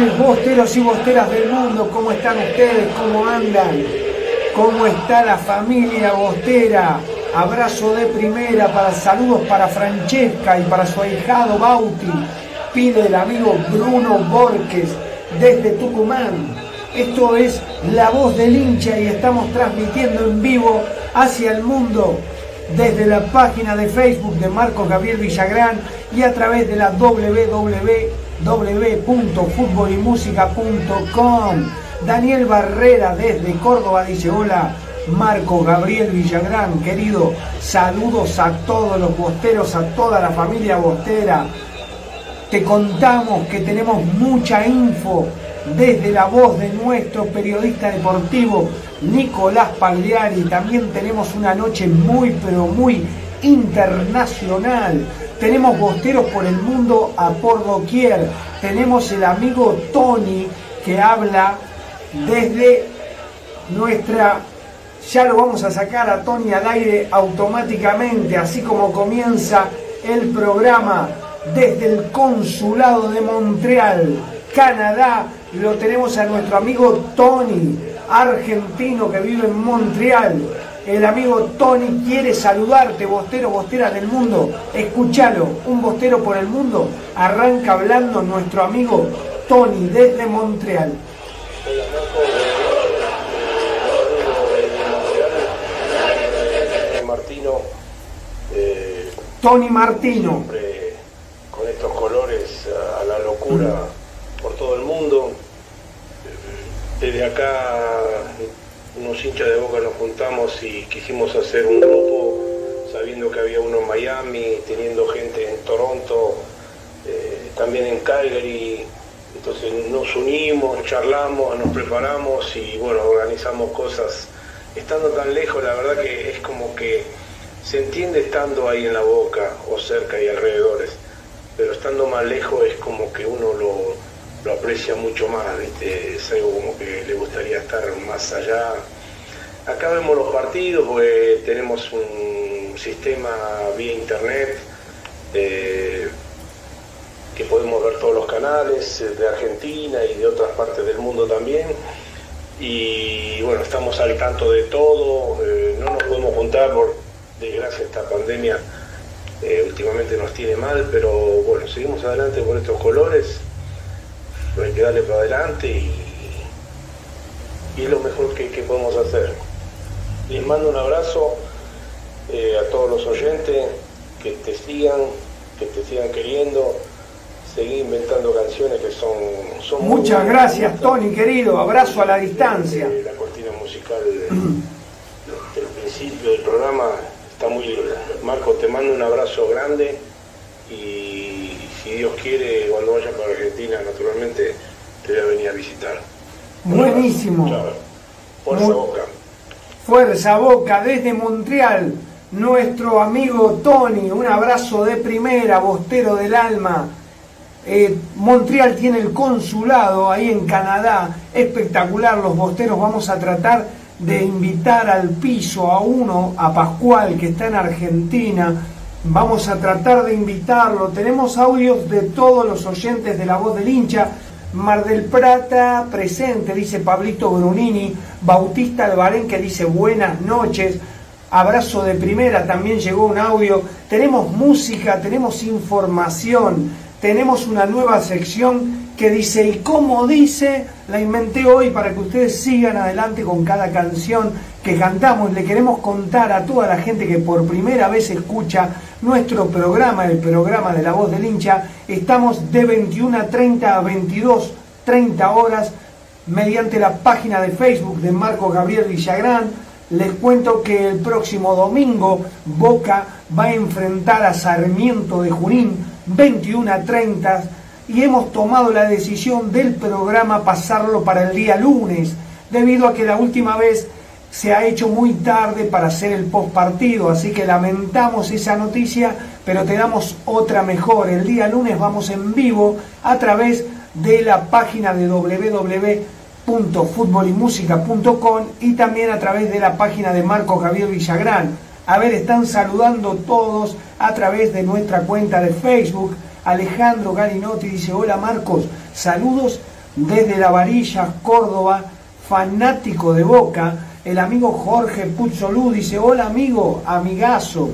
Noches, bosteros y bosteras del mundo. ¿Cómo están ustedes? ¿Cómo andan? ¿Cómo está la familia bostera? Abrazo de primera para saludos para Francesca y para su ahijado Bauti. Pide el amigo Bruno Borges desde Tucumán. Esto es La Voz del Hincha y estamos transmitiendo en vivo hacia el mundo desde la página de Facebook de Marcos Gabriel Villagrán y a través de la www.futbolymusica.com. Daniel Barrera desde Córdoba dice hola. Marco Gabriel Villagrán, querido, saludos a todos los bosteros, a toda la familia bostera. Te contamos que tenemos mucha info desde la voz de nuestro periodista deportivo Nicolás Pagliari. También tenemos una noche muy, pero muy internacional. Tenemos bosteros por el mundo a por doquier. Tenemos el amigo Tony que habla desde nuestra Ya lo vamos a sacar a Tony al aire automáticamente, así como comienza el programa desde el Consulado de Montreal, Canadá. Lo tenemos a nuestro amigo Tony, argentino que vive en Montreal. El amigo Tony quiere saludarte, bostero, bostera del mundo. Escúchalo, un bostero por el mundo. Arranca hablando nuestro amigo Tony desde Montreal. Martino. eh, Tony Martino. siempre con estos colores a, a la locura por todo el mundo. Desde acá, unos hinchas de boca nos juntamos y quisimos hacer un grupo, sabiendo que había uno en Miami, teniendo gente en Toronto, eh, también en Calgary. Entonces nos unimos, charlamos, nos preparamos y bueno, organizamos cosas. Estando tan lejos, la verdad que es como que se entiende estando ahí en la boca o cerca y alrededores, pero estando más lejos es como que uno lo, lo aprecia mucho más, ¿viste? es algo como que le gustaría estar más allá. Acá vemos los partidos, porque tenemos un sistema vía internet eh, que podemos ver todos los canales eh, de Argentina y de otras partes del mundo también. Y bueno, estamos al tanto de todo, eh, no nos podemos juntar por desgracia esta pandemia últimamente nos tiene mal, pero bueno, seguimos adelante con estos colores, hay que darle para adelante y, y es lo mejor que, que podemos hacer. Les mando un abrazo eh, a todos los oyentes, que te sigan, que te sigan queriendo, seguir inventando canciones que son... son muy Muchas buenas. gracias Tony, querido. Abrazo a la distancia. Eh, La cortina musical del, del principio del programa está muy linda. Marco, te mando un abrazo grande y si Dios quiere, cuando vaya para Argentina, naturalmente te voy a venir a visitar. Buenísimo. Fuerza Muy- Boca. Fuerza Boca desde Montreal, nuestro amigo Tony, un abrazo de primera, bostero del alma. Eh, Montreal tiene el consulado ahí en Canadá, espectacular, los bosteros vamos a tratar de invitar al piso a uno, a Pascual, que está en Argentina, vamos a tratar de invitarlo, tenemos audios de todos los oyentes de la voz del hincha, Mar del Plata presente, dice Pablito Brunini, Bautista Albarén que dice buenas noches, abrazo de primera, también llegó un audio, tenemos música, tenemos información, tenemos una nueva sección que dice, y como dice, la inventé hoy para que ustedes sigan adelante con cada canción que cantamos. Le queremos contar a toda la gente que por primera vez escucha nuestro programa, el programa de la voz del hincha, estamos de 21 a 30 a 22, 30 horas mediante la página de Facebook de Marco Gabriel Villagrán. Les cuento que el próximo domingo Boca va a enfrentar a Sarmiento de Junín 21 a 30 y hemos tomado la decisión del programa pasarlo para el día lunes, debido a que la última vez se ha hecho muy tarde para hacer el post partido, así que lamentamos esa noticia, pero te damos otra mejor. El día lunes vamos en vivo a través de la página de www.futbolymusica.com y también a través de la página de Marco Javier Villagrán. A ver, están saludando todos a través de nuestra cuenta de Facebook. Alejandro Galinotti dice, hola Marcos, saludos desde La Varilla, Córdoba, fanático de Boca. El amigo Jorge Puzzolú dice, hola amigo, amigazo.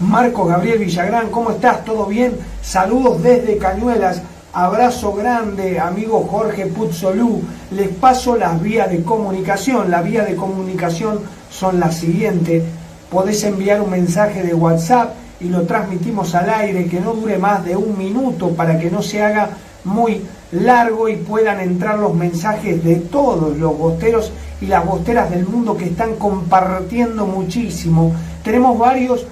Marco Gabriel Villagrán, ¿cómo estás? ¿Todo bien? Saludos desde Cañuelas. Abrazo grande, amigo Jorge Puzzolú. Les paso las vías de comunicación. Las vías de comunicación son las siguientes. Podés enviar un mensaje de WhatsApp y lo transmitimos al aire, que no dure más de un minuto para que no se haga muy largo y puedan entrar los mensajes de todos los bosteros y las bosteras del mundo que están compartiendo muchísimo. Tenemos varios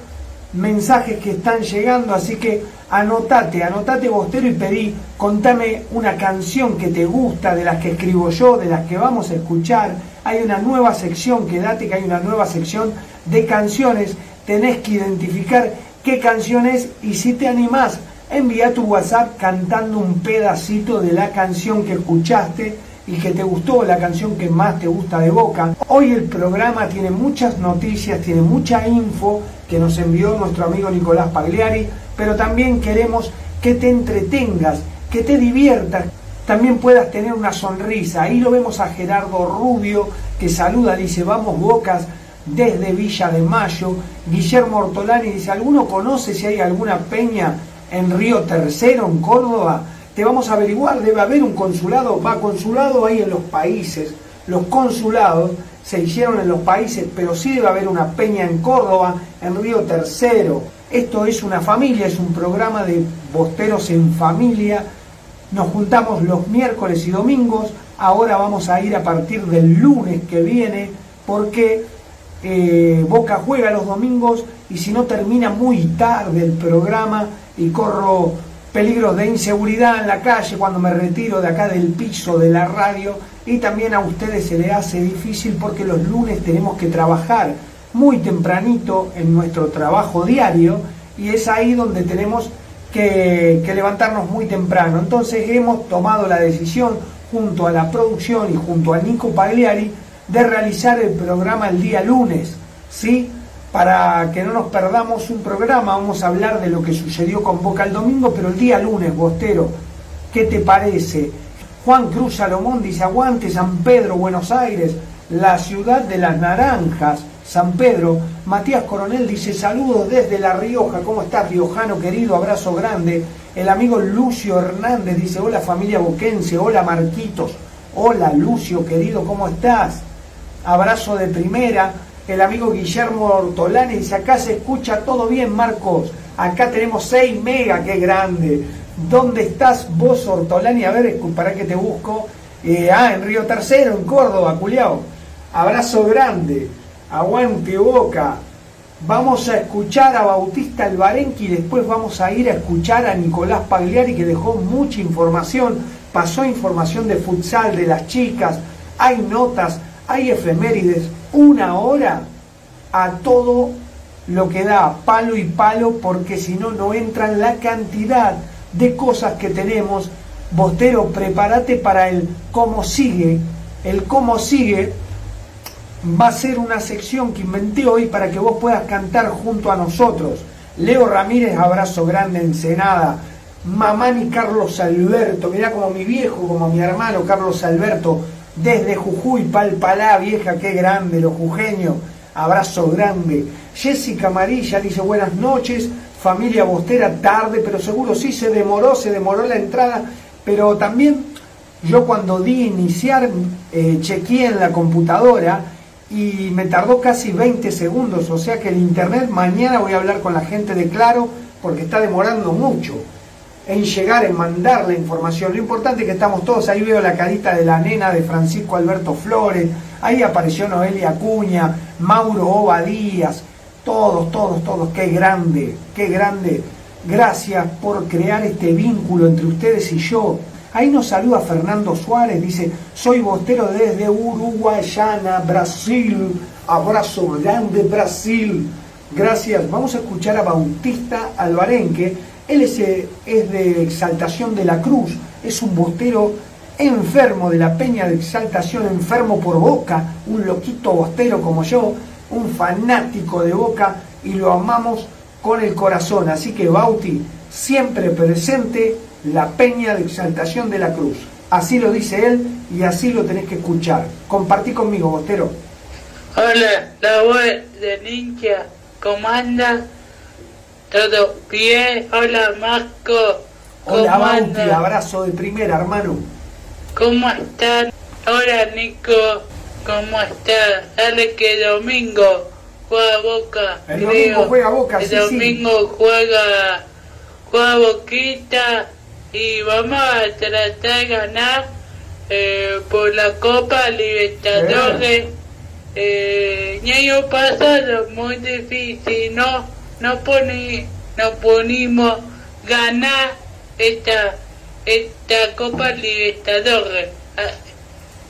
mensajes que están llegando, así que anotate, anotate bostero y pedí, contame una canción que te gusta, de las que escribo yo, de las que vamos a escuchar. Hay una nueva sección, quédate que hay una nueva sección de canciones, tenés que identificar qué canción es y si te animás, envía tu WhatsApp cantando un pedacito de la canción que escuchaste, y que te gustó la canción que más te gusta de Boca. Hoy el programa tiene muchas noticias, tiene mucha info que nos envió nuestro amigo Nicolás Pagliari, pero también queremos que te entretengas, que te diviertas, también puedas tener una sonrisa. Ahí lo vemos a Gerardo Rubio que saluda, dice, vamos Bocas desde Villa de Mayo. Guillermo Ortolani dice, ¿alguno conoce si hay alguna peña en Río Tercero, en Córdoba? Te vamos a averiguar, debe haber un consulado, va consulado ahí en los países. Los consulados se hicieron en los países, pero sí debe haber una peña en Córdoba, en Río Tercero. Esto es una familia, es un programa de bosteros en familia. Nos juntamos los miércoles y domingos. Ahora vamos a ir a partir del lunes que viene porque eh, Boca juega los domingos y si no termina muy tarde el programa y corro peligros de inseguridad en la calle cuando me retiro de acá del piso de la radio y también a ustedes se les hace difícil porque los lunes tenemos que trabajar muy tempranito en nuestro trabajo diario y es ahí donde tenemos que, levantarnos muy temprano. Entonces hemos tomado la decisión junto a la producción y junto a Nico Pagliari de realizar el programa el día lunes, ¿sí? Para que no nos perdamos un programa, vamos a hablar de lo que sucedió con Boca el domingo, pero el día lunes, Bostero, ¿qué te parece? Juan Cruz Salomón dice, aguante San Pedro, Buenos Aires, la ciudad de las naranjas, San Pedro. Matías Coronel dice, saludos desde La Rioja, ¿cómo estás, riojano querido? Abrazo grande. El amigo Lucio Hernández dice, hola familia boquense, hola Marquitos, hola Lucio querido, ¿cómo estás? abrazo de primera. El amigo Guillermo Ortolani dice, acá se escucha todo bien, Marcos. Acá tenemos 6 mega, qué grande. ¿Dónde estás vos, Ortolani? A ver, para que te busco. Eh, ah, en Río Tercero, en Córdoba, culiao. Abrazo grande. Aguante boca. Vamos a escuchar a Bautista Albarenqui y después vamos a ir a escuchar a Nicolás Pagliari que dejó mucha información. Pasó información de futsal, de las chicas. Hay notas hay efemérides, una hora a todo lo que da palo y palo, porque si no, no entran la cantidad de cosas que tenemos. Bostero, prepárate para el cómo sigue. El cómo sigue va a ser una sección que inventé hoy para que vos puedas cantar junto a nosotros. Leo Ramírez, abrazo grande, Ensenada. Mamani Carlos Alberto, mirá como mi viejo, como mi hermano Carlos Alberto, desde Jujuy, Palpalá, vieja, qué grande, los jujeños, abrazo grande. Jessica Amarilla dice buenas noches, familia Bostera, tarde, pero seguro sí se demoró, se demoró la entrada, pero también yo cuando di iniciar, eh, chequeé en la computadora y me tardó casi 20 segundos, o sea que el internet, mañana voy a hablar con la gente de Claro, porque está demorando mucho en llegar, en mandar la información. Lo importante es que estamos todos, ahí veo la carita de la nena de Francisco Alberto Flores, ahí apareció Noelia Acuña, Mauro Ova Díaz, todos, todos, todos, qué grande, qué grande. Gracias por crear este vínculo entre ustedes y yo. Ahí nos saluda Fernando Suárez, dice, soy bostero desde Uruguayana, Brasil. Abrazo grande, Brasil. Gracias. Vamos a escuchar a Bautista Albarenque él es, eh, es, de Exaltación de la Cruz, es un bostero enfermo de la Peña de Exaltación, enfermo por Boca, un loquito bostero como yo, un fanático de Boca y lo amamos con el corazón. Así que Bauti, siempre presente la Peña de Exaltación de la Cruz. Así lo dice él y así lo tenés que escuchar. Compartí conmigo, Bostero. Hola, la voz de hincha, ¿cómo anda? ¿Todo bien? Hola, Marco. Hola, Bauti, abrazo de primera, hermano. ¿Cómo están? Hola, Nico. ¿Cómo estás? Dale que domingo juega Boca. El domingo juega Boca, El sí, domingo juega, juega Boquita y vamos a tratar de ganar eh, por la Copa Libertadores. Eh, año pasado muy difícil, ¿no? No, pone, no ponimos ganar esta, esta Copa Libertadores. Ah,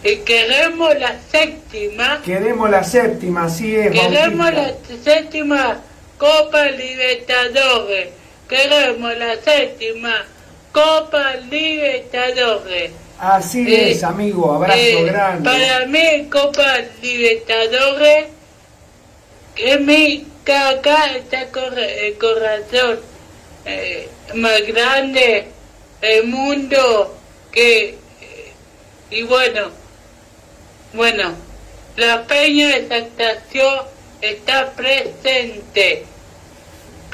y queremos la séptima. Queremos la séptima, así es. Queremos la séptima Copa Libertadores. Queremos la séptima Copa Libertadores. Así Eh, es, amigo, abrazo Eh, grande. Para mí, Copa Libertadores, que mi acá está el corazón eh, más grande del mundo que eh, y bueno bueno la peña de Exaltación está presente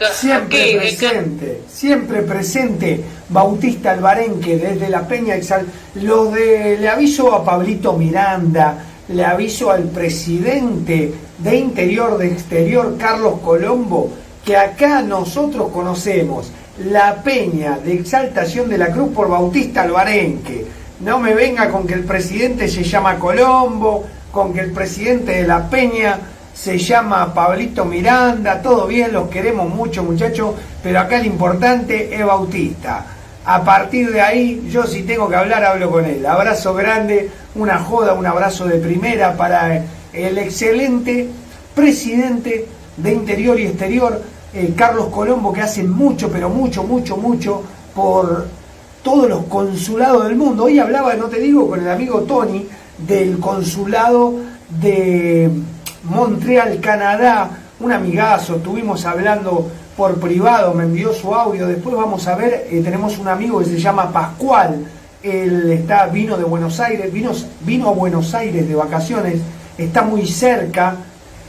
Siempre aquí, presente, siempre presente Bautista Albarenque desde la Peña Exal. Los de, le aviso a Pablito Miranda, le aviso al presidente de Interior de Exterior, Carlos Colombo, que acá nosotros conocemos la Peña de Exaltación de la Cruz por Bautista Albarenque. No me venga con que el presidente se llama Colombo, con que el presidente de la Peña se llama Pablito Miranda, todo bien, los queremos mucho muchachos, pero acá el importante es Bautista. A partir de ahí, yo si tengo que hablar, hablo con él. Abrazo grande, una joda, un abrazo de primera para el excelente presidente de Interior y Exterior, eh, Carlos Colombo, que hace mucho, pero mucho, mucho, mucho por todos los consulados del mundo. Hoy hablaba, no te digo, con el amigo Tony del consulado de Montreal, Canadá, un amigazo, estuvimos hablando por privado, me envió su audio, después vamos a ver, eh, tenemos un amigo que se llama Pascual, él está, vino de Buenos Aires, vino, vino a Buenos Aires de vacaciones, está muy cerca,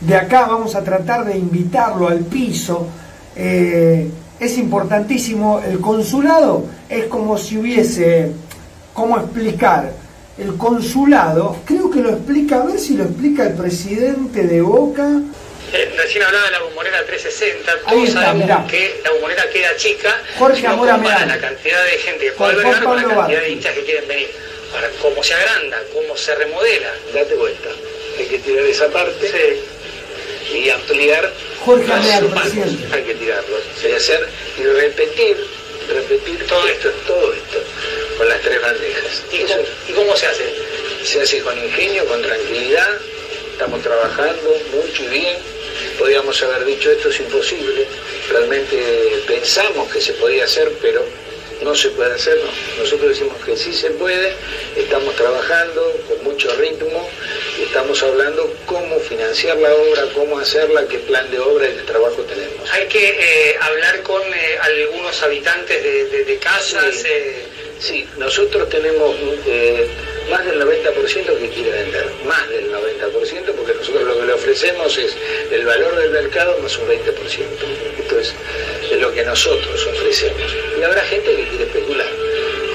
de acá vamos a tratar de invitarlo al piso, eh, es importantísimo, el consulado es como si hubiese, ¿cómo explicar? El consulado, creo que lo explica, a ver si lo explica el presidente de Boca. Eh, recién hablaba de la bombonera 360, Ahí todos está, sabemos mirá. que la bombonera queda chica Jorge no Amora comparan la cantidad de gente que puede albergar con la cantidad de hinchas que quieren venir. Ahora, cómo se agranda, cómo se remodela. Date vuelta. Hay que tirar esa parte Sí. y ampliar Jorge presidente. Hay que tirarlo. Y hacer y repetir, repetir todo esto, todo esto, con las tres bandejas. ¿Y Eso ¿Y cómo se hace? se hace con ingenio, con tranquilidad, estamos trabajando mucho y bien. Podríamos haber dicho esto es imposible, realmente pensamos que se podía hacer, pero no se puede hacer, no. Nosotros decimos que sí se puede, estamos trabajando con mucho ritmo, y estamos hablando cómo financiar la obra, cómo hacerla, qué plan de obra y de trabajo tenemos. Hay que eh, hablar con eh, algunos habitantes de, de- de casas. Sí. eh, Sí, nosotros tenemos eh, más del 90% que quiere vender, más del 90%, porque nosotros lo que le ofrecemos es el valor del mercado más un 20%. Esto es, lo que nosotros ofrecemos. Y habrá gente que quiere especular.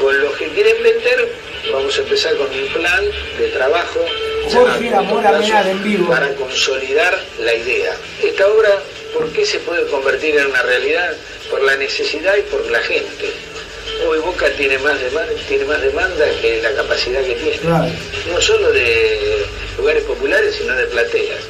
Con los que quieren vender, vamos a empezar con un plan de trabajo Jorge plazo en vivo. para consolidar la idea. Esta obra, ¿por qué se puede convertir en una realidad? Por la necesidad y por la gente. Hoy Boca tiene más demanda, tiene más demanda que la capacidad que tiene. Claro. No solo de lugares populares, sino de plateas.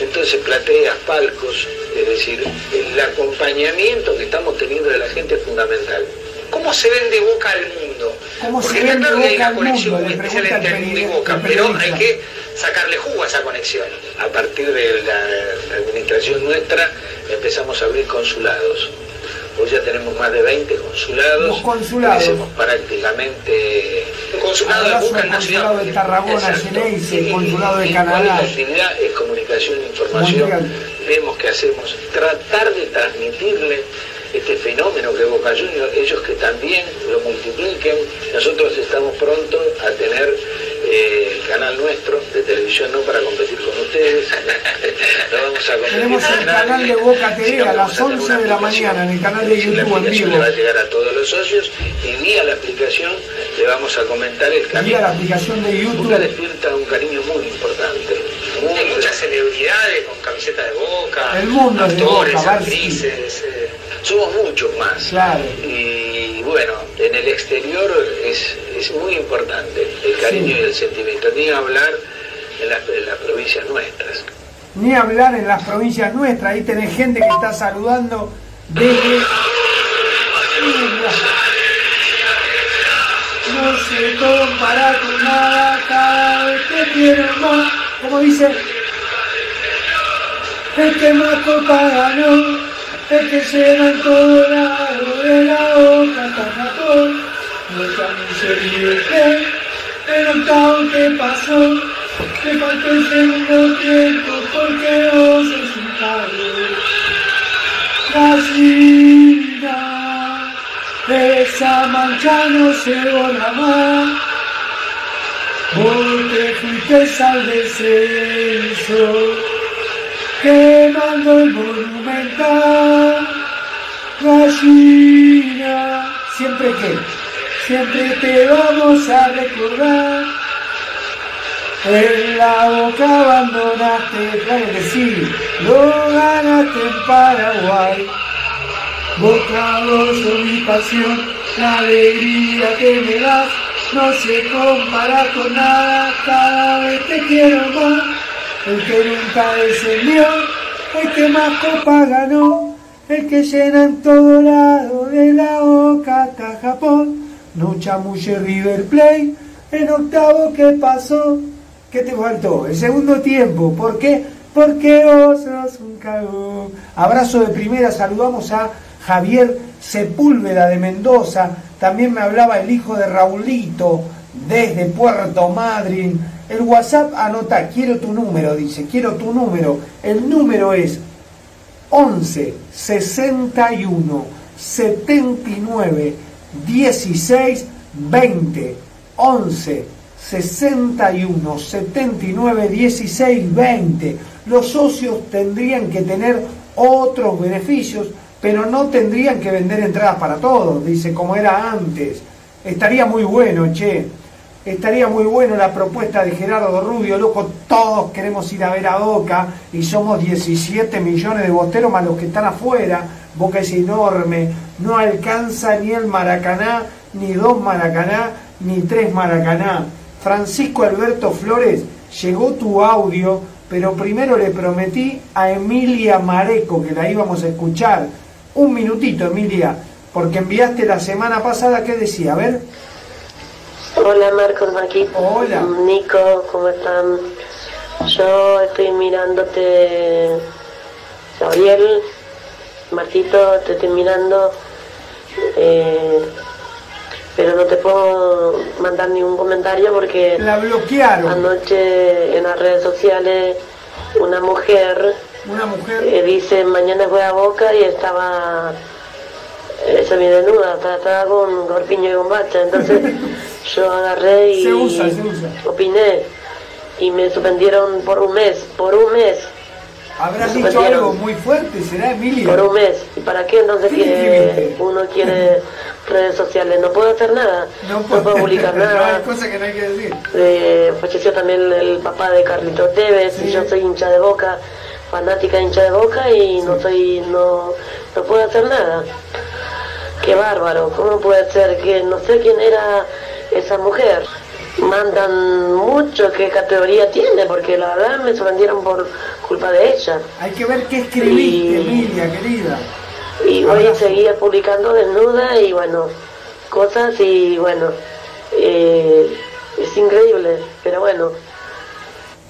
Entonces, plateas, palcos, es decir, el acompañamiento que estamos teniendo de la gente es fundamental. ¿Cómo se vende Boca al mundo? ¿Cómo Porque se vende claro que hay Boca una conexión mundo? muy especial entre el mundo y Boca, pero hay que sacarle jugo a esa conexión. A partir de la administración nuestra empezamos a abrir consulados. Hoy ya tenemos más de 20 consulados. Los consulados. Crecemos prácticamente. Un consulado de consulado Tarragona. Geneise, el consulado de y ¿Cuál es la Canadá. actividad? Es comunicación e información. Mundial. Vemos que hacemos. Tratar de transmitirle este fenómeno que es Boca Juniors, ellos que también lo multipliquen. Nosotros estamos pronto a tener eh, el canal nuestro de televisión, no para competir con ustedes. no vamos a competir Tenemos con el nadie, canal de Boca TV sino a las vamos tener 11 una de la aplicación. mañana en el canal de YouTube la en aplicación vivo. le va a llegar a todos los socios y vía la aplicación le vamos a comentar el Vía camino. la aplicación de Boca YouTube. despierta un cariño muy importante. muy Hay muchas celebridades con camiseta de Boca, El mundo es de actores, Boca, actrices. eh, Somos muchos más. Claro. Y bueno, en el exterior es, es muy importante el cariño Sí. y el sentimiento. Ni hablar en las, en las provincias nuestras. Ni hablar en las provincias nuestras. Ahí tenés gente que está saludando desde. No se compara con nada, cada vez te quiero más. Como dice, el que más copa ganó, el que en todo lado de la boca, Tajatón, no también se divierte, el octavo que pasó, me faltó el segundo tiempo porque vos sos un padre. Gallina, esa mancha no se borra más. Te fuiste al descenso, quemando el monumental. Gallina, Siempre que, siempre te vamos a recordar. En la boca abandonaste, claro que lo ganaste en Paraguay. Boca sos mi pasión, la alegría que me das no se compara con nada, cada vez te quiero más. El que nunca descendió, el que más copa ganó, el que llena en todo lado de la boca hasta Japón. No chamulle River Play, en octavo que pasó. ¿qué te faltó? El segundo tiempo, ¿por qué? Porque vos sos un cagón. Abrazo de primera, saludamos a Javier Sepúlveda de Mendoza, también me hablaba el hijo de Raulito desde Puerto Madryn. El WhatsApp anota, quiero tu número, dice, quiero tu número. El número es 11 61 79 16 20 11 61 79 16 20 los socios tendrían que tener otros beneficios pero no tendrían que vender entradas para todos dice como era antes. Estaría muy bueno che estaría muy bueno la propuesta de Gerardo Rubio loco todos queremos ir a ver a Boca y somos 17 millones de bosteros más los que están afuera Boca es enorme no alcanza ni el Maracaná ni dos Maracaná ni tres Maracaná Francisco Alberto Flores, llegó tu audio, pero primero le prometí a Emilia Mareco que la íbamos a escuchar. Un minutito, Emilia, porque enviaste la semana pasada, ¿qué decía? A ver. Hola Marcos, Marquito. Hola. Nico, ¿cómo están? Yo estoy mirándote, Gabriel, Marquito, te estoy mirando. Eh, pero no te puedo mandar ningún comentario porque La bloquearon. anoche en las redes sociales una mujer Una mujer. eh, dice mañana voy a Boca y estaba eh, semidesnuda, estaba, estaba con corpiño y bombacha, entonces yo agarré y Se usa, se usa. opiné y me suspendieron por un mes, por un mes, Habrás se dicho algo muy fuerte, ¿será Emilia? por un mes. ¿Y para qué entonces ¿Qué quiere, uno quiere redes sociales? No puedo hacer nada, no puedo, publicar no, nada. hay cosas que no hay que decir. Eh, falleció también el, papá de Carlito Tevez Sí. y yo soy hincha de Boca, fanática hincha de Boca y no soy no no puedo hacer nada. Qué bárbaro, ¿cómo puede ser que no sé quién era esa mujer? Mandan mucho qué categoría tiene, porque la verdad me sorprendieron por culpa de ella. Hay que ver qué escribiste, Emilia, querida. Y hoy seguía publicando desnuda y bueno, cosas y bueno, eh, es increíble, pero bueno,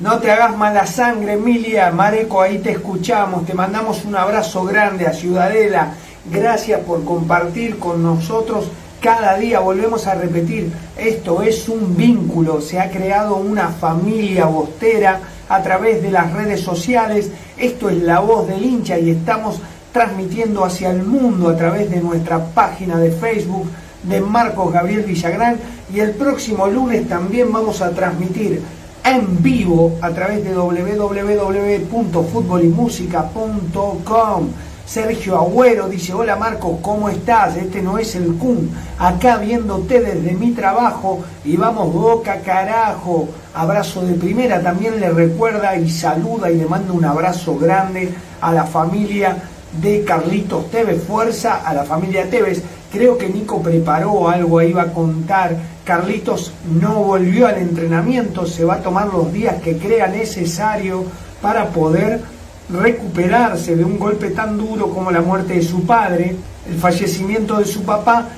No te hagas mala sangre, Emilia. Mareco, ahí te escuchamos. Te mandamos un abrazo grande a Ciudadela. Gracias por compartir con nosotros. Cada día volvemos a repetir, esto es un vínculo, se ha creado una familia bostera a través de las redes sociales, esto es la voz del hincha y estamos transmitiendo hacia el mundo a través de nuestra página de Facebook de Marcos Gabriel Villagrán y el próximo lunes también vamos a transmitir en vivo a través de www.futbolymusica.com. Sergio Agüero dice, hola Marcos, ¿cómo estás? Este no es el Kun, acá viéndote desde mi trabajo y vamos boca carajo. Abrazo de primera, también le recuerda y saluda y le manda un abrazo grande a la familia de Carlitos Tevez, fuerza a la familia Tevez. Creo que Nico preparó algo ahí, va a contar. Carlitos no volvió al entrenamiento, se va a tomar los días que crea necesario para poder recuperarse de un golpe tan duro como la muerte de su padre, el fallecimiento de su papá,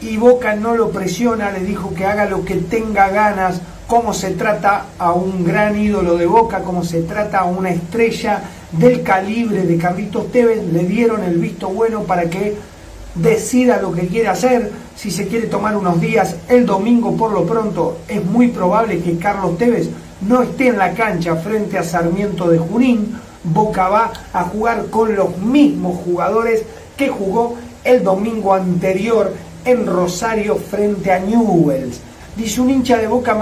y Boca no lo presiona, le dijo que haga lo que tenga ganas, cómo se trata a un gran ídolo de Boca, cómo se trata a una estrella del calibre de Carlitos Tevez, le dieron el visto bueno para que decida lo que quiere hacer, si se quiere tomar unos días, el domingo por lo pronto es muy probable que Carlos Tevez no esté en la cancha frente a Sarmiento de Junín, Boca va a jugar con los mismos jugadores que jugó el domingo anterior en Rosario frente a Newells. Dice un hincha de Boca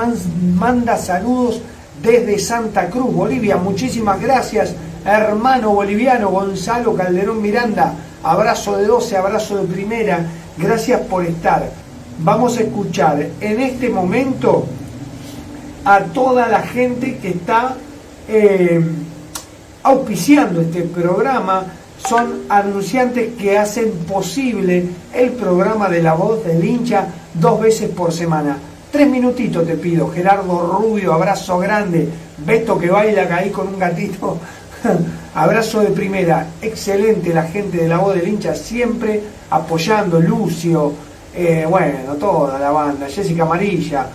manda saludos desde Santa Cruz, Bolivia. Muchísimas gracias, hermano boliviano Gonzalo Calderón Miranda. Abrazo de 12, abrazo de primera. Gracias por estar. Vamos a escuchar en este momento a toda la gente que está eh, auspiciando este programa. Son anunciantes que hacen posible el programa de la voz del hincha dos veces por semana. Tres minutitos te pido. Gerardo Rubio, abrazo grande. Beto que baila ahí con un gatito. abrazo de primera. Excelente la gente de la voz del hincha, siempre apoyando. Lucio, eh, bueno, toda la banda. Jessica Amarilla.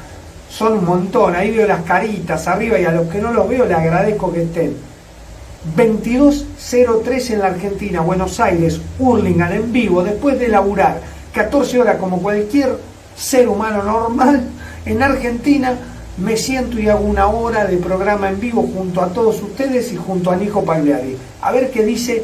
Son un montón. Ahí veo las caritas arriba y a los que no los veo les agradezco que estén. 22.03 en la Argentina, Buenos Aires, Hurlingham en vivo, después de laburar 14 horas como cualquier ser humano normal, en Argentina me siento y hago una hora de programa en vivo junto a todos ustedes y junto a Nico Pagliari. A ver qué dice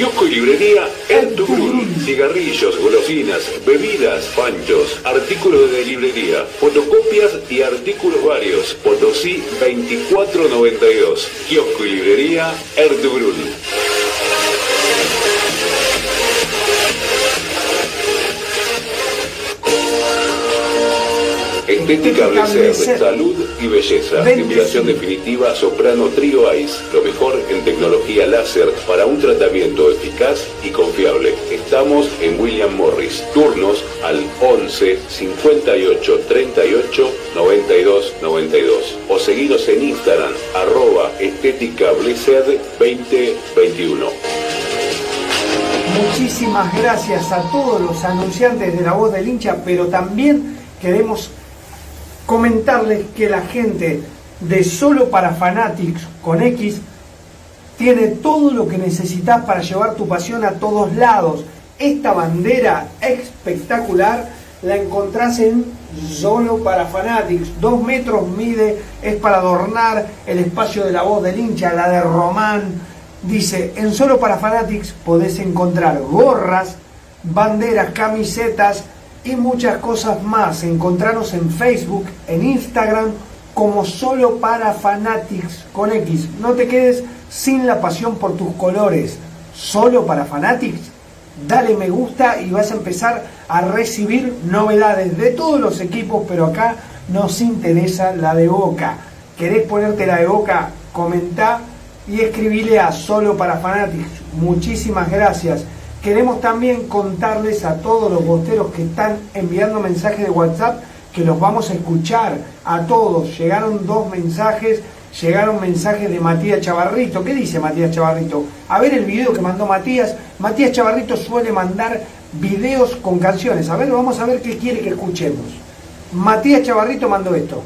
Kiosco y librería El. Cigarrillos, golosinas, bebidas, panchos, artículos de librería, fotocopias y artículos varios. Potosí 2492. Kiosco y librería Ertugrul. Estética Blecer, salud y belleza. Depilación definitiva Soprano Trio Ice. Lo mejor en tecnología láser para un tratamiento eficaz y confiable. Estamos en William Morris. Turnos al 11 58 38 92 92. O seguidos en Instagram, arroba estética Blecer 2021. Muchísimas gracias a todos los anunciantes de la voz del hincha, pero también queremos comentarles que la gente de Solo para Fanatics con X tiene todo lo que necesitas para llevar tu pasión a todos lados. Esta bandera espectacular la encontrás en Solo para Fanatics. Dos metros mide, es para adornar el espacio de la voz del hincha, la de Román. Dice, en Solo para Fanatics podés encontrar gorras, banderas, camisetas, y muchas cosas más. Encontrarnos en Facebook, en Instagram, como solo para Fanatics con X. No te quedes sin la pasión por tus colores. Solo para Fanatics. Dale me gusta y vas a empezar a recibir novedades de todos los equipos, pero acá nos interesa la de Boca. ¿Querés ponerte la de Boca? Comentá y escribile a Solo para Fanatics. Muchísimas gracias. Queremos también contarles a todos los bosteros que están enviando mensajes de WhatsApp que los vamos a escuchar a todos. Llegaron dos mensajes, llegaron mensajes de Matías Chavarrito. ¿Qué dice Matías Chavarrito? A ver el video que mandó Matías. Matías Chavarrito suele mandar videos con canciones. A ver, vamos a ver qué quiere que escuchemos. Matías Chavarrito mandó esto.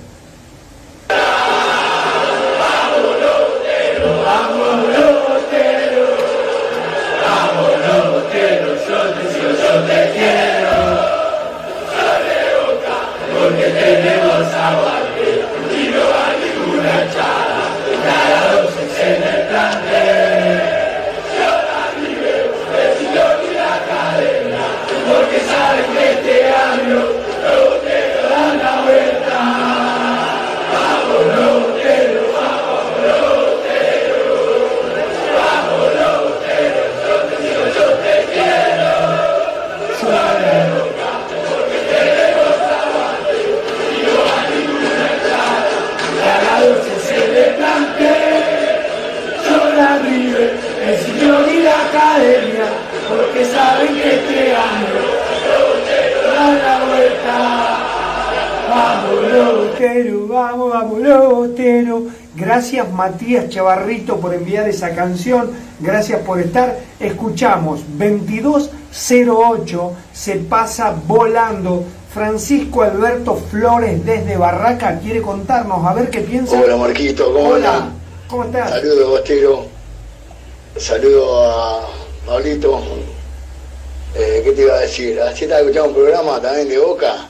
Matías Chavarrito por enviar esa canción. Gracias por estar. Escuchamos 2208, se pasa volando. Francisco Alberto Flores desde Barraca quiere contarnos, a ver qué piensa. Hola Marquito, ¿cómo Hola, andan? ¿cómo estás? Saludos Bostero, saludo a Pablito. Eh, ¿Qué te iba a decir? Así estaba escuchando un programa también de Boca,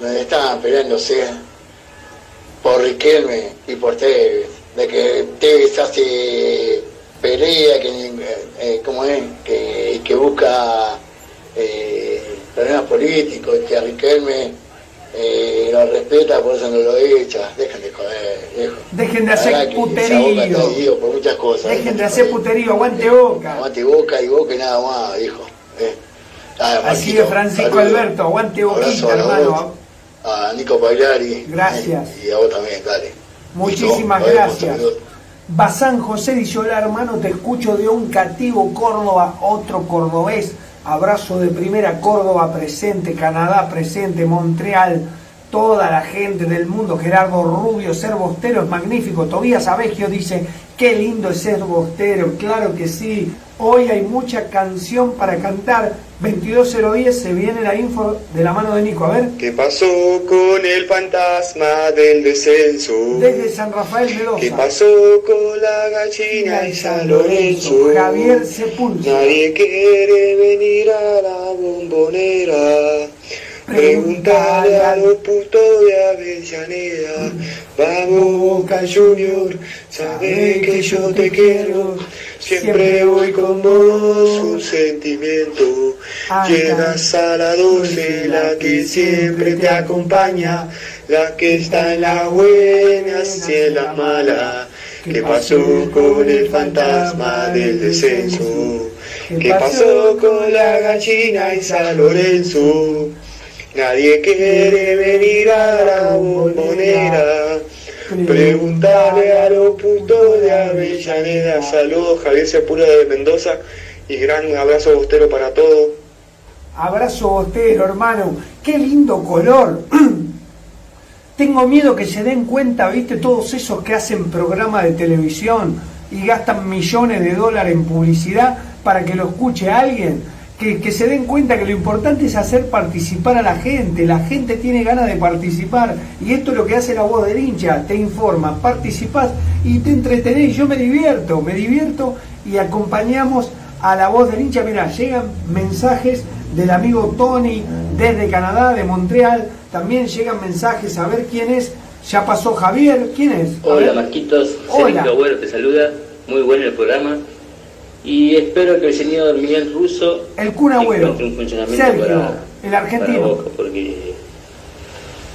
donde estaban peleándose por Riquelme y por Tevez, de que Tevez hace pelea, que, eh, eh, ¿cómo es? Que, que busca eh, problemas políticos, que a Riquelme eh, lo respeta, por eso no lo echa. Dejen de joder, viejo. Dejen de hacer puterío. por muchas cosas. Dejen de hacer puterío, aguante boca. Aguante boca y boca y nada más, viejo. Ah, Así es, Francisco. Alberto, aguante boquita, hermano. A Nico Pagliari. Gracias. Y a vos también, dale. Muchísimas gracias. Bazán José dice, hola hermano, te escucho de un cativo Córdoba, otro cordobés. Abrazo de primera Córdoba presente, Canadá presente, Montreal, toda la gente del mundo. Gerardo Rubio, ser bostero es magnífico. Tobías Abegio dice, qué lindo es ser bostero. Claro que sí. Hoy hay mucha canción para cantar. 22010 se viene la info de la mano de Nico. A ver, ¿Qué pasó con el fantasma del descenso? desde San Rafael ¿Qué Mendoza. pasó con la gallina y San Lorenzo? Javier Sepulso. Nadie quiere venir a la bombonera. Preguntale a los putos de Avellaneda. Vamos Boca Junior, sabes que yo te quiero. Siempre voy con vos un sentimiento. Llegas a la 12, la que siempre te acompaña, la que está en las buenas y en las malas. ¿Qué pasó con el fantasma del descenso? ¿Qué pasó con la gallina y San Lorenzo? Nadie quiere venir a la bombonera. Preguntarle a los putos de Avellaneda. Saludos, Javier Sepúlveda de Mendoza. Y gran abrazo bostero para todos. Abrazo bostero, hermano. Qué lindo color. Tengo miedo que se den cuenta, viste, todos esos que hacen programa de televisión y gastan millones de dólares en publicidad para que lo escuche alguien. Que, que se den cuenta que lo importante es hacer participar a la gente. La gente tiene ganas de participar. Y esto es lo que hace la voz del hincha. Te informa, participás y te entretenés. Yo me divierto, me divierto y acompañamos a la voz del hincha. Mira, llegan mensajes del amigo Tony desde Canadá, de Montreal. También llegan mensajes a ver quién es. Ya pasó Javier, ¿quién es? Hola. Marquitos, Hola. Sergio Agüero te saluda, muy bueno el programa y espero que el señor Miguel Russo El un funcionamiento Sergio, para, el argentino. para Boca, porque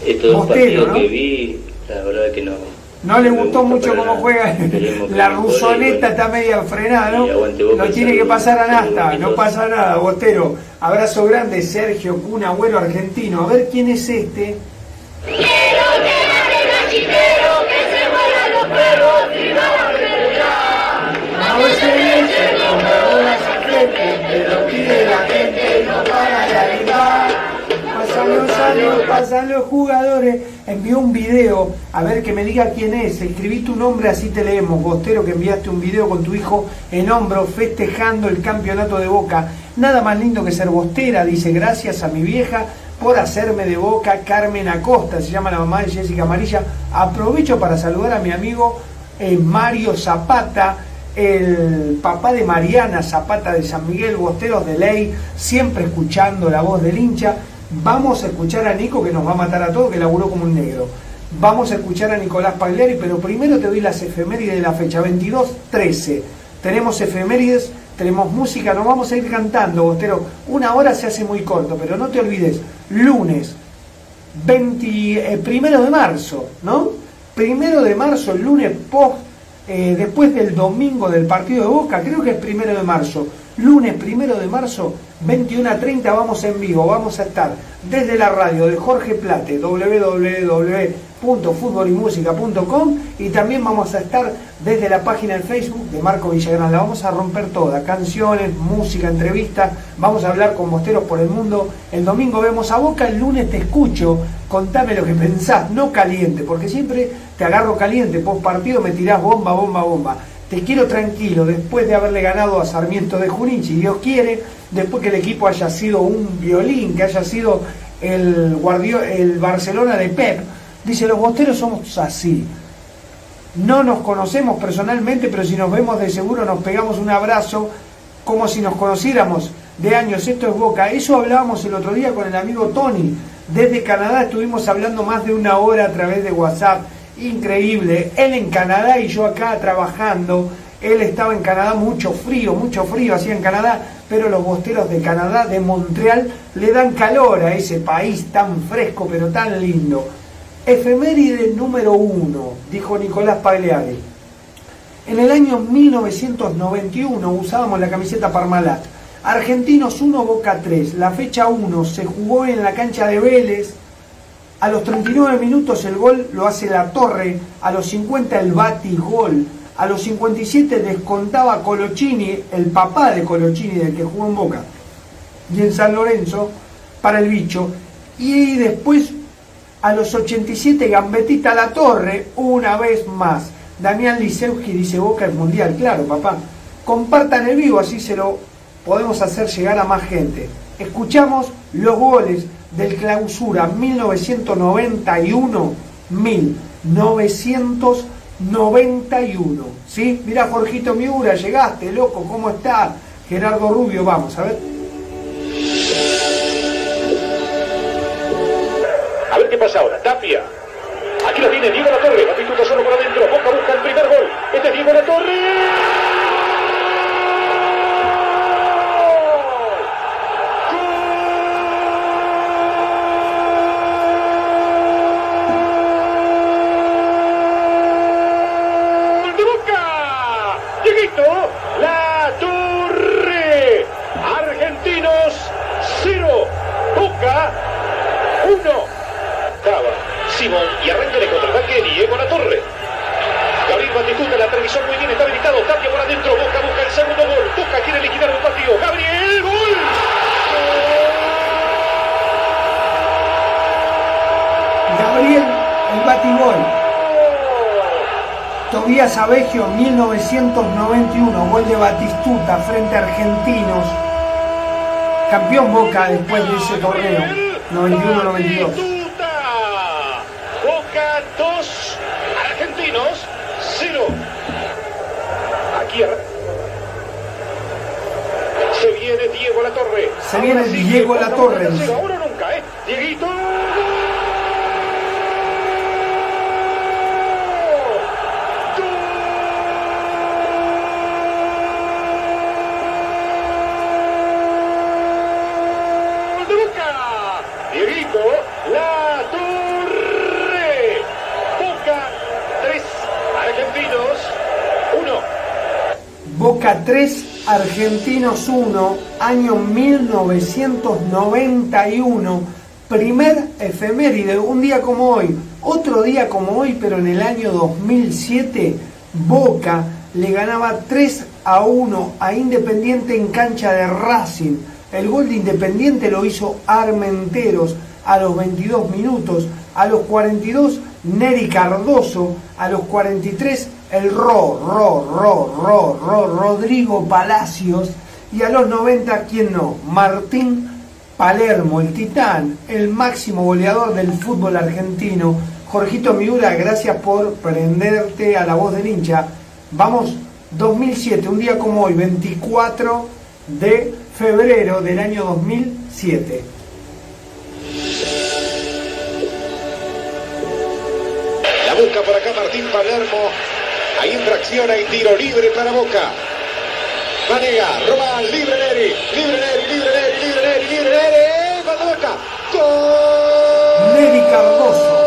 estos dos partidos ¿no? que vi, la verdad que no. No le gustó gusta mucho cómo nada. juega. La rusoneta está media frenada, ¿no? Tiene que pasar a Nasta, no pasa nada, Bostero. Abrazo grande, Sergio Kun Agüero argentino. A ver quién es este. A veces se come serpiente, pero pide la gente no para de animar. Pasan los años, pasan los jugadores. Envió un video, a ver que me diga quién es. Escribí tu nombre, así te leemos. Bostero, que enviaste un video con tu hijo en hombro festejando el campeonato de Boca. Nada más lindo que ser bostera, dice gracias a mi vieja por hacerme de Boca. Carmen Acosta, se llama la mamá de Jessica Amarilla. Aprovecho para saludar a mi amigo eh, Mario Zapata el papá de Mariana Zapata de San Miguel, Bosteros de Ley, siempre escuchando la voz del hincha. Vamos a escuchar a Nico que nos va a matar a todos, que laburó como un negro. Vamos a escuchar a Nicolás Pagliari, pero primero te doy las efemérides de la fecha 22-13. Tenemos efemérides, tenemos música, nos vamos a ir cantando, Bostero. Una hora se hace muy corto, pero no te olvides, lunes 20, eh, primero de marzo, ¿no? Primero de marzo, el lunes post eh, después del domingo del partido de Boca, creo que es primero de marzo, lunes primero de marzo, 21 a 30 vamos en vivo, vamos a estar desde la radio de Jorge Plate, www.futbolymusica.com y también vamos a estar desde la página de Facebook de Marco Villagrán, la vamos a romper toda, canciones, música, entrevistas, vamos a hablar con Mosteros por el Mundo, el domingo vemos a Boca, el lunes te escucho, contame lo que pensás, no caliente, porque siempre te agarro caliente, post partido me tirás bomba, bomba, bomba te quiero tranquilo, después de haberle ganado a Sarmiento de Junín, si Dios quiere, después que el equipo haya sido un violín, que haya sido el, guardio, el Barcelona de Pep, dice, los bosteros somos así. No nos conocemos personalmente, pero si nos vemos de seguro nos pegamos un abrazo como si nos conociéramos de años. Esto es Boca. Eso hablábamos el otro día con el amigo Tony. Desde Canadá estuvimos hablando más de una hora a través de WhatsApp increíble. Él en Canadá y yo acá trabajando. Él estaba en Canadá, mucho frío, mucho frío hacía en Canadá, pero los bosteros de Canadá, de Montreal, le dan calor a ese país tan fresco, pero tan lindo. Efeméride número uno, dijo Nicolás Pagliari. En el año 1991 usábamos la camiseta Parmalat. Argentinos 1, Boca 3. La fecha 1 se jugó en la cancha de Vélez, a los 39 minutos el gol lo hace La Torre, a los 50 el Bati gol, a los 57 descontaba Colochini, el papá de Colochini del que jugó en Boca, y en San Lorenzo para el bicho, y después a los 87 Gambetita La Torre, una vez más. Damián Liseuski dice Boca es mundial, claro papá. Compartan el vivo, así se lo podemos hacer llegar a más gente. Escuchamos los goles del clausura 1991, 1991. ¿Sí? Mira, Jorgito Miura, llegaste, loco, ¿cómo estás? Gerardo Rubio, vamos, a ver. A ver qué pasa ahora. Tapia. Aquí lo tiene Diego La Torre. Batistuta solo por adentro. Boca busca el primer gol. Este es Diego La Torre. y arranca de contraataque Diego La Torre. Gabriel Batistuta, la televisión muy bien, está habilitado. Tapia por adentro, Boca busca el segundo gol. Boca quiere liquidar un partido. Gabriel, gol. Gabriel, el batigol. Tobías Abegio, 1991, gol de Batistuta frente a Argentinos. Campeón Boca después de ese torneo, 91-92. 0. Aquí se viene Diego La Torre. Se viene Diego La Torre. Ahora nunca, ¿eh? Dieguito. 3, Argentinos 1, año 1991, primer efeméride, un día como hoy, otro día como hoy, pero en el año 2007, Boca le ganaba 3 a 1 a Independiente en cancha de Racing. El gol de Independiente lo hizo Armenteros a los 22 minutos, a los 42 Neri Cardoso, a los 43 el Ro, Ro, Ro, Ro, Ro, Rodrigo Palacios y a los 90, ¿quién no? Martín Palermo, el titán, el máximo goleador del fútbol argentino. Jorgito Miura, gracias por prenderte a la voz del hincha. Vamos, 2007, un día como hoy, 24 de febrero del año 2007. La busca por acá Martín Palermo. Hay infracción, hay tiro libre para Boca. Vanega, Román, libre Neri, libre Neri, libre Neri, libre Neri, libre Neri, para Boca. ¡Gol! Neri Cardoso.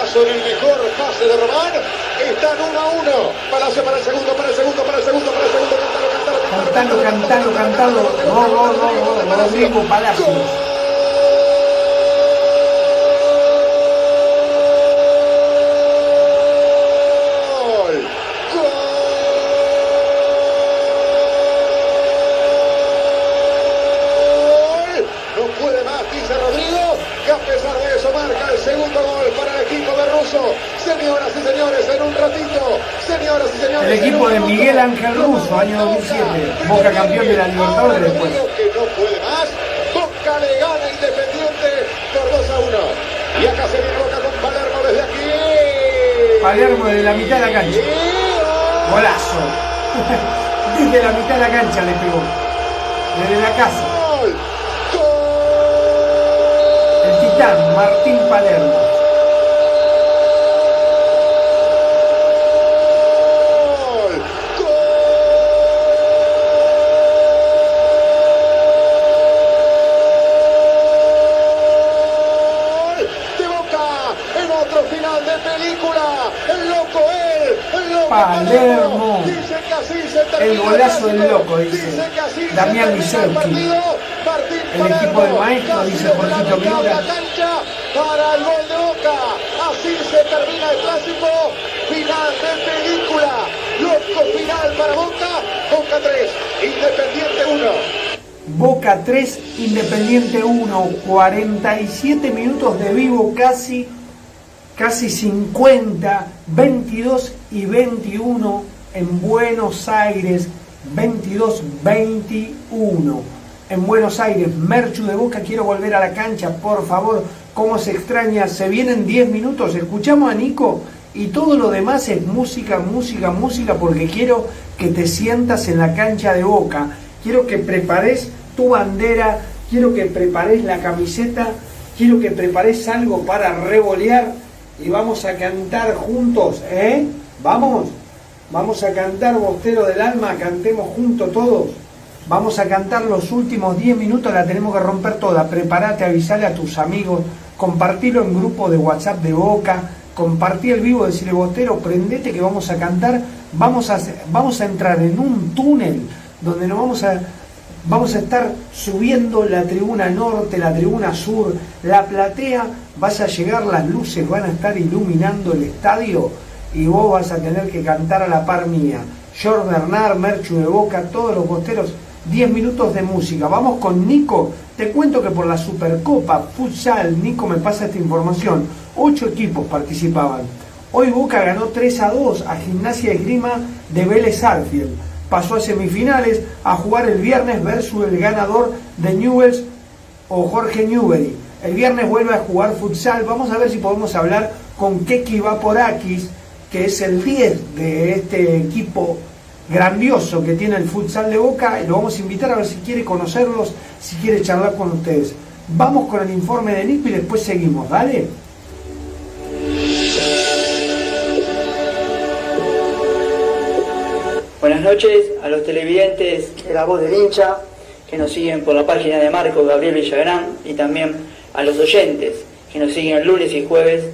cabezazo en el mejor pase de Román. Están 1 a 1. Palacio para el segundo, para el segundo, para el segundo, para el segundo. Cantalo, cantalo, cantalo, cantalo. No, no, no, no. Señoras y señores, en un ratito, señoras y señores. El equipo de Miguel Ángel Russo, año 2007. Boca campeón de la Libertadores después. Que no puede más. Boca le gana Independiente por 2 a 1. Y acá se viene Boca con Palermo desde aquí. Palermo de la mitad de la cancha. Golazo. Desde la mitad de la cancha le pegó. Desde la casa. El titán Martín. Palermo. El golazo del loco, dice Damián Liselki. El equipo de maestro, dice Jorgito Miura. Para el gol de Boca. Así se termina el clásico. Final de película. Loco final para Boca. Boca 3, Independiente 1. Boca 3, Independiente 1, 47 minutos de vivo casi casi 50, 22 y 21 en Buenos Aires, 22, 21 en Buenos Aires. Merchu de Boca, quiero volver a la cancha, por favor, cómo se extraña, se vienen 10 minutos, escuchamos a Nico y todo lo demás es música, música, música, porque quiero que te sientas en la cancha de Boca, quiero que prepares tu bandera, quiero que prepares la camiseta, quiero que prepares algo para revolear y vamos a cantar juntos, ¿eh? Vamos, vamos a cantar Bostero del Alma, cantemos juntos todos. Vamos a cantar los últimos 10 minutos, la tenemos que romper toda. Prepárate, avisale a tus amigos, compartilo en grupo de WhatsApp de Boca, compartí el vivo, decirle Bostero, prendete que vamos a cantar, vamos a, vamos a entrar en un túnel donde nos vamos a Vamos a estar subiendo la tribuna norte, la tribuna sur, la platea, vas a llegar, las luces van a estar iluminando el estadio y vos vas a tener que cantar a la par mía. George Bernard, Merchu de Boca, todos los costeros, 10 minutos de música. Vamos con Nico. Te cuento que por la Supercopa Futsal, Nico me pasa esta información, 8 equipos participaban. Hoy Boca ganó 3 a 2 a Gimnasia de Grima de Vélez Arfield pasó a semifinales a jugar el viernes versus el ganador de Newells o Jorge Newbery. El viernes vuelve a jugar futsal. Vamos a ver si podemos hablar con Keki Vaporakis, que es el 10 de este equipo grandioso que tiene el futsal de Boca. Y lo vamos a invitar a ver si quiere conocerlos, si quiere charlar con ustedes. Vamos con el informe de Nico y después seguimos, ¿vale? Buenas noches a los televidentes de La Voz del Hincha que nos siguen por la página de Marco Gabriel Villagrán y también a los oyentes que nos siguen lunes y jueves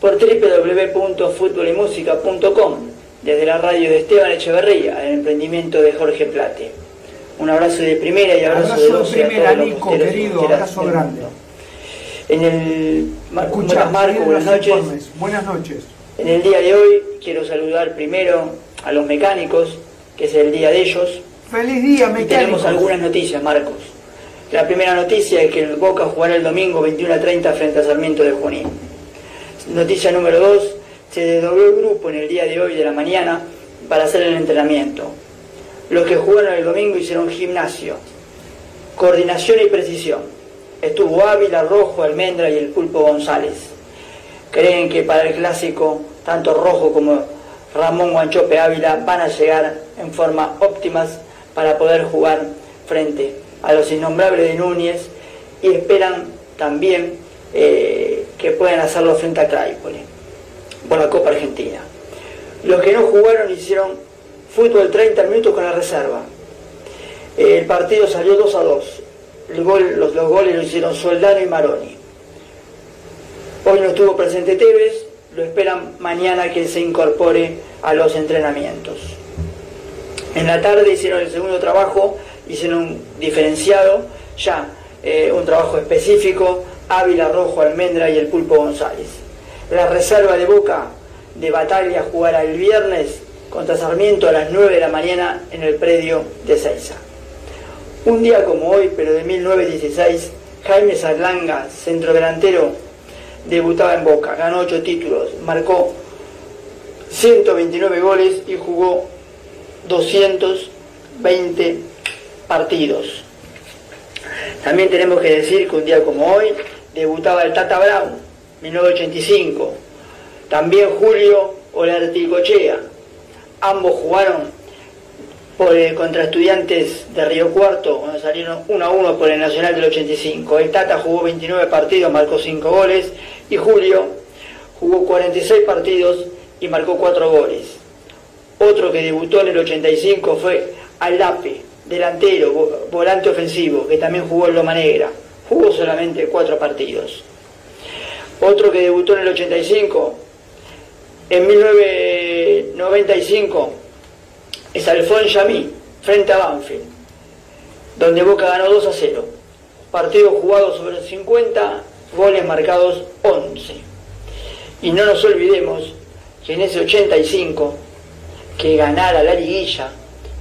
por www.futbolymusica.com desde la radio de Esteban Echeverría, el emprendimiento de Jorge Plate. Un abrazo de primera y abrazo, de los primera, Nico, querido, abrazo grande. En el Marco, Marco, buenas noches. Buenas noches. En el día de hoy quiero saludar primero a los mecánicos, que es el día de ellos. Feliz día, mecánicos. Y tenemos algunas noticias, Marcos. La primera noticia es que el Boca jugará el domingo 21 a 30 frente a Sarmiento de Junín. Noticia número 2, se desdobló el grupo en el día de hoy de la mañana para hacer el entrenamiento. Los que jugaron el domingo hicieron gimnasio, coordinación y precisión. Estuvo Ávila, Rojo, Almendra y el Pulpo González. Creen que para el clásico, tanto Rojo como Ramón Guanchope Ávila van a llegar en forma óptimas para poder jugar frente a los innombrables de Núñez y esperan también eh, que puedan hacerlo frente a Craipole por la Copa Argentina. Los que no jugaron hicieron fútbol 30 minutos con la reserva. El partido salió 2 a 2. los, los goles lo hicieron Soldano y Maroni. Hoy Hoy no estuvo presente Tevez, lo esperan mañana que se incorpore a los entrenamientos. En la tarde hicieron el segundo trabajo, hicieron un diferenciado, ya eh, un trabajo específico, Ávila Rojo, Almendra y el Pulpo González. La reserva de Boca de Batalla jugará el viernes contra Sarmiento a las 9 de la mañana en el predio de Seiza. Un día como hoy, pero de 1916, Jaime Sarlanga, centrodelantero, debutaba en Boca, ganó 8 títulos, marcó 129 goles y jugó 220 partidos. También tenemos que decir que un día como hoy debutaba el Tata Brown, 1985. También Julio Olarticochea. Ambos jugaron por, eh, contra estudiantes de Río Cuarto, cuando salieron 1 a 1 por el Nacional del 85. El Tata jugó 29 partidos, marcó 5 goles, y Julio jugó 46 partidos y marcó 4 goles. Otro que debutó en el 85 fue Alape, delantero, vo- volante ofensivo, que también jugó en Loma Negra. Jugó solamente 4 partidos. Otro que debutó en el 85, en 1995, es Alfon Yamí, frente a Banfield, donde Boca ganó 2 a 0. Partidos jugados sobre 50, goles marcados 11. Y no nos olvidemos que en ese 85, que ganara la liguilla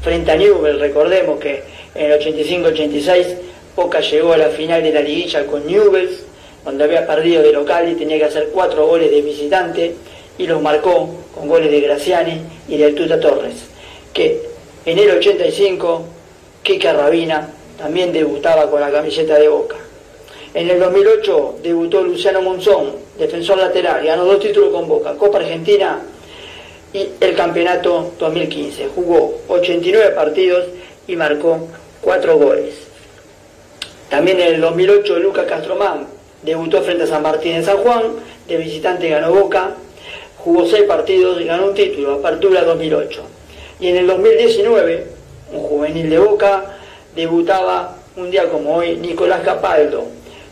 frente a Newell, recordemos que en el 85-86 Boca llegó a la final de la liguilla con Newell's, donde había perdido de local y tenía que hacer cuatro goles de visitante, y los marcó con goles de Graciani y de Tuta Torres, que en el 85 Kike Rabina también debutaba con la camiseta de Boca. En el 2008 debutó Luciano Monzón, defensor lateral, ganó dos títulos con Boca, Copa Argentina y el Campeonato 2015. Jugó 89 partidos y marcó 4 goles. También en el 2008 Lucas Castromán debutó frente a San Martín en San Juan, de visitante ganó Boca, jugó 6 partidos y ganó un título, Apertura 2008. Y en el 2019, un juvenil de Boca, debutaba un día como hoy Nicolás Capaldo,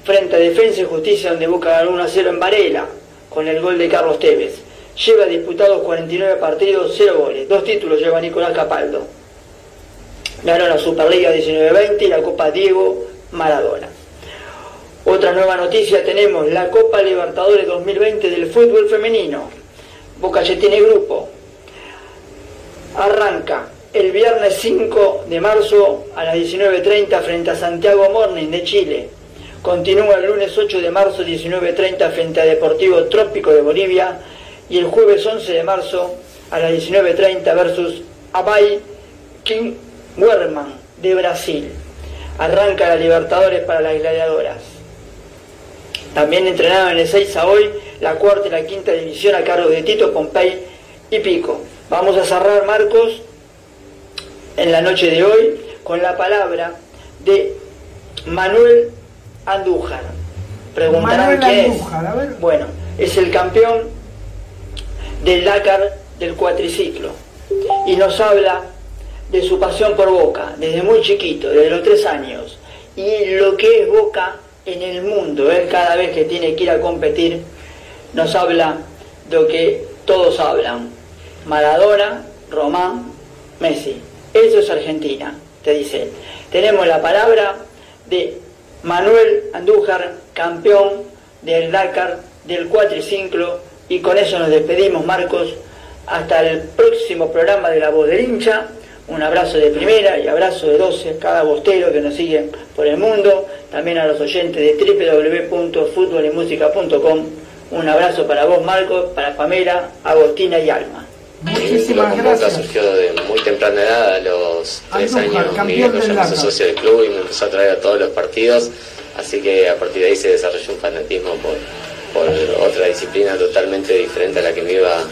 frente a Defensa y Justicia, donde Boca ganó 1 a 0 en Varela, con el gol de Carlos Tevez. Lleva disputados 49 partidos, 0 goles. Dos títulos lleva Nicolás Capaldo. Ganó la Superliga 19-20 y la Copa Diego Maradona. Otra nueva noticia tenemos, la Copa Libertadores 2020 del fútbol femenino. Boca ya tiene grupo. Arranca el viernes 5 de marzo a las 19.30 frente a Santiago Morning de Chile. Continúa el lunes 8 de marzo 19.30 frente a Deportivo Trópico de Bolivia y el jueves 11 de marzo a las 19.30 versus Abay King Werman de Brasil. Arranca la Libertadores para las gladiadoras. También entrenaron en el 6 a hoy la cuarta y la quinta división a cargo de Tito Pompey y Pico. Vamos a cerrar, Marcos, en la noche de hoy con la palabra de Manuel Andújar. Preguntarán Manuel quién Andújar, a ver. es. Bueno, es el campeón del Dakar del cuatriciclo y nos habla de su pasión por Boca desde muy chiquito, desde los tres años, y lo que es Boca en el mundo. Él cada vez que tiene que ir a competir nos habla de lo que todos hablan. Maradona, Román, Messi. Eso es Argentina, te dice él. Tenemos la palabra de Manuel Andújar, campeón del Dakar del cuatriciclo, y con eso nos despedimos, Marcos, hasta el próximo programa de La Voz del Hincha. Un abrazo de primera y abrazo de 12 a cada bostero que nos sigue por el mundo, también a los oyentes de www.futbolymusica.com. Un abrazo para vos, Marcos, para Pamela, Agostina y Alma. Muchísimas Boca gracias. surgió de muy temprana edad, a los tres Andújar, años, Miguel llamó Dakar. socio del club y me empezó a traer a todos los partidos, así que a partir de ahí se desarrolló un fanatismo por, por otra disciplina totalmente diferente a la que me iba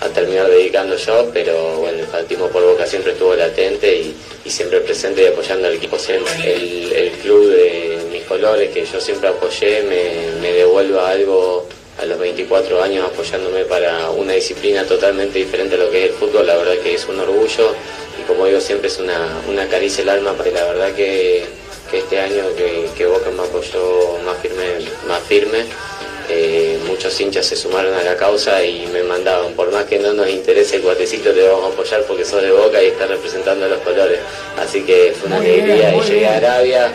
a terminar dedicando yo, pero bueno, el fanatismo por Boca siempre estuvo latente y, siempre presente y apoyando al equipo siempre. El, el club de mis colores que yo siempre apoyé me, me devuelva algo a los 24 años apoyándome para una disciplina totalmente diferente a lo que es el fútbol, la verdad que es un orgullo y como digo siempre es una, una caricia al alma, porque la verdad que, que este año que, que Boca me apoyó más firme, más firme eh, muchos hinchas se sumaron a la causa y me mandaban, por más que no nos interese el cuatecito, te vamos a apoyar porque sos de Boca y estás representando los colores. Así que fue una Muy bien, alegría y llegué bien. a Arabia,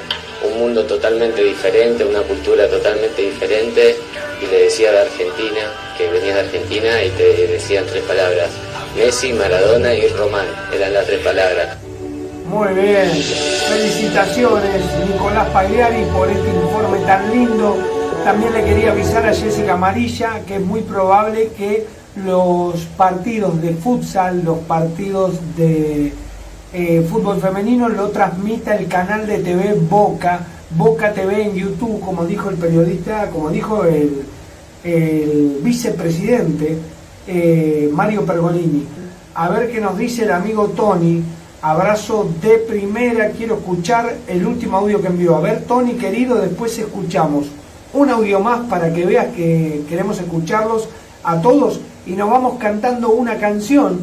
un mundo totalmente diferente, una cultura totalmente diferente y le decía de Argentina, que venías de Argentina y te decían tres palabras, Messi, Maradona y Román, eran las tres palabras. Muy bien, felicitaciones Nicolás Pagliari por este informe tan lindo. También le quería avisar a Jessica Amarilla que es muy probable que los partidos de futsal, los partidos de eh, fútbol femenino lo transmita el canal de TV Boca, Boca TV en YouTube, como dijo el periodista, como dijo el, vicepresidente eh, Mario Pergolini. A ver qué nos dice el amigo Tony. Abrazo de primera, quiero escuchar el último audio que envió. A ver, Tony querido, después escuchamos un audio más para que veas que queremos escucharlos a todos y nos vamos cantando una canción.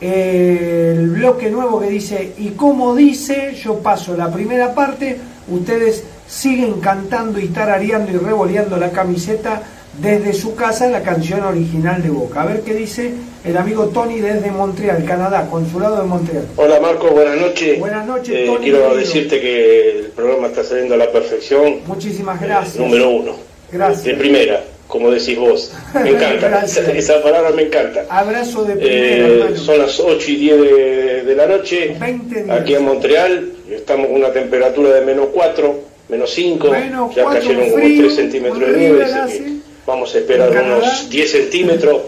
El bloque nuevo que dice, y como dice, yo paso la primera parte, ustedes siguen cantando y tarareando y revoleando la camiseta desde su casa la canción original de Boca. A ver qué dice el amigo Tony desde Montreal, Canadá, consulado de Montreal. Hola Marco, buenas noches. Buenas noches, Eh, Tony, quiero querido. decirte que el programa está saliendo a la perfección. Muchísimas gracias. Número uno. Gracias. De primera, como decís vos. Me encanta. Esa, esa palabra me encanta. Abrazo de primera, Eh, son las 8 y 10 de, de la noche. 20 días. Aquí en Montreal. Estamos con una temperatura de menos 4, menos 5. Menos ya cayeron como frío, 3 centímetros de nieve. Vamos a esperar unos 10 centímetros.